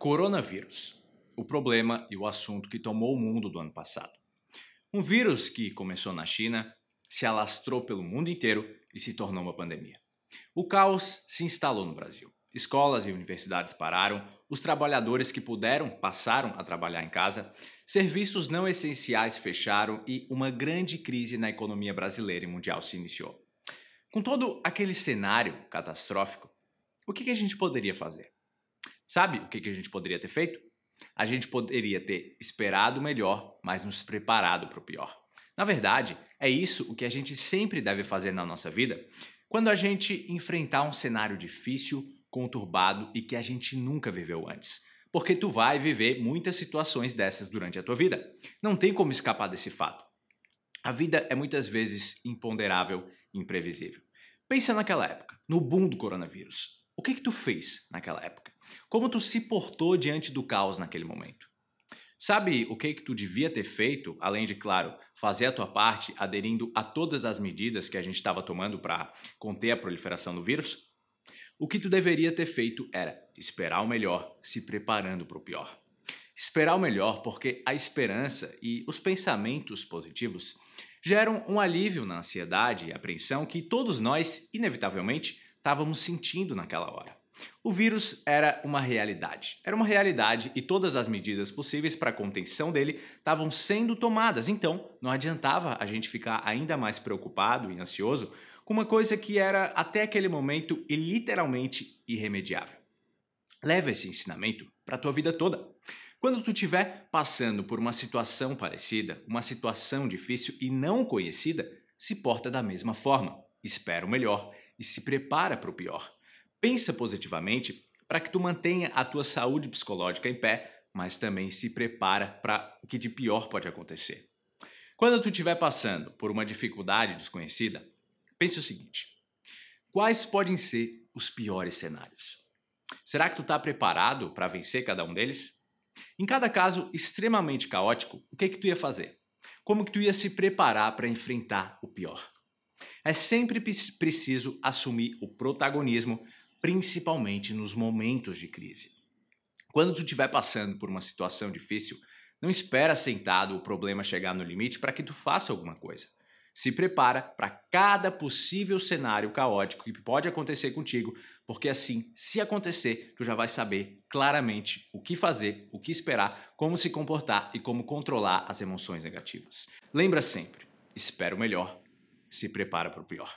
Coronavírus o problema e o assunto que tomou o mundo do ano passado. Um vírus que começou na China, se alastrou pelo mundo inteiro e se tornou uma pandemia. O caos se instalou no Brasil. Escolas e universidades pararam, os trabalhadores que puderam passaram a trabalhar em casa, serviços não essenciais fecharam e uma grande crise na economia brasileira e mundial se iniciou. Com todo aquele cenário catastrófico, o que a gente poderia fazer? Sabe o que a gente poderia ter feito? A gente poderia ter esperado melhor, mas nos preparado para o pior. Na verdade, é isso o que a gente sempre deve fazer na nossa vida quando a gente enfrentar um cenário difícil, conturbado e que a gente nunca viveu antes. Porque tu vai viver muitas situações dessas durante a tua vida. Não tem como escapar desse fato. A vida é muitas vezes imponderável e imprevisível. Pensa naquela época, no boom do coronavírus. O que que tu fez naquela época? Como tu se portou diante do caos naquele momento? Sabe o que que tu devia ter feito, além de, claro, fazer a tua parte aderindo a todas as medidas que a gente estava tomando para conter a proliferação do vírus? O que tu deveria ter feito era esperar o melhor, se preparando para o pior. Esperar o melhor porque a esperança e os pensamentos positivos geram um alívio na ansiedade e apreensão que todos nós, inevitavelmente, estávamos sentindo naquela hora. O vírus era uma realidade. Era uma realidade e todas as medidas possíveis para a contenção dele estavam sendo tomadas. Então, não adiantava a gente ficar ainda mais preocupado e ansioso com uma coisa que era até aquele momento e literalmente irremediável. Leva esse ensinamento para a tua vida toda. Quando tu estiver passando por uma situação parecida, uma situação difícil e não conhecida, se porta da mesma forma. Espera o melhor e se prepara para o pior. Pensa positivamente para que tu mantenha a tua saúde psicológica em pé, mas também se prepara para o que de pior pode acontecer. Quando tu estiver passando por uma dificuldade desconhecida, pense o seguinte: quais podem ser os piores cenários? Será que tu está preparado para vencer cada um deles? Em cada caso extremamente caótico, o que que tu ia fazer? Como que tu ia se preparar para enfrentar o pior? É sempre preciso assumir o protagonismo, principalmente nos momentos de crise. Quando tu estiver passando por uma situação difícil, não espera sentado o problema chegar no limite para que tu faça alguma coisa. Se prepara para cada possível cenário caótico que pode acontecer contigo, porque assim, se acontecer, tu já vai saber claramente o que fazer, o que esperar, como se comportar e como controlar as emoções negativas. Lembra sempre, espera o melhor se prepara para o pior.